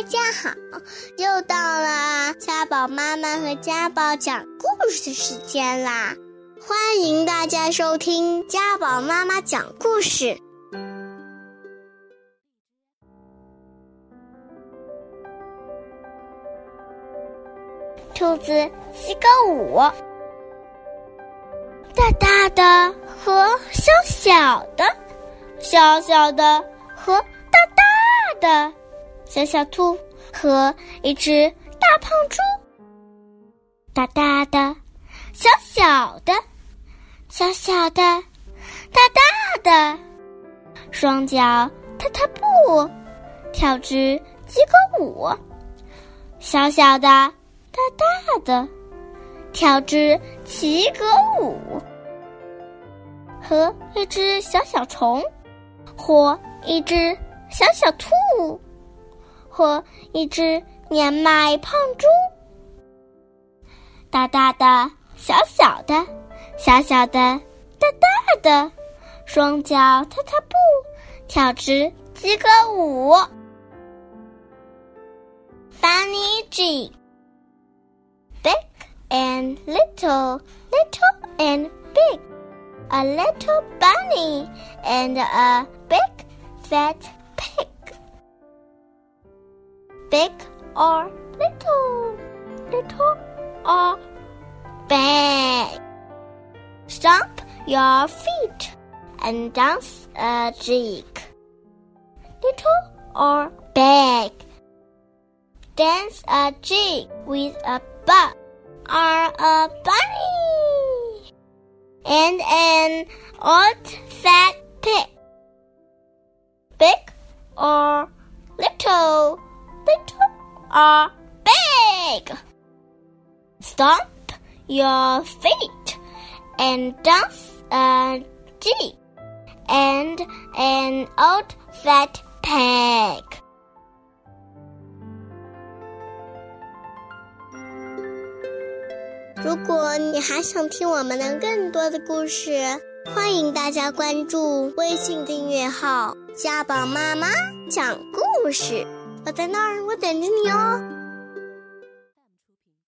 大家好，又到了家宝妈妈和家宝讲故事的时间啦！欢迎大家收听家宝妈妈讲故事。兔子七个舞，大大的和小小的，小小的和大大的。小小兔和一只大胖猪，大大的，小小的，小小的，大大的，双脚踏踏步，跳支鸡歌舞。小小的，大大的，跳支齐歌舞。和一只小小虫，或一只小小兔。或一只年迈胖猪，大大的，小小的，小小的，大大的，双脚踏踏步，跳支鸡歌舞。Bunny G Big and little, little and big, a little bunny and a big fat. Big or little, little or big. Stomp your feet and dance a jig. Little or big. Dance a jig with a bug or a bunny and an old fat little or big. Stomp your feet and dance a jig and an old fat pig. 如果你还想听我们的更多的故事，欢迎大家关注微信订阅号“家宝妈妈讲故事”。 我在那儿，我等着你哦。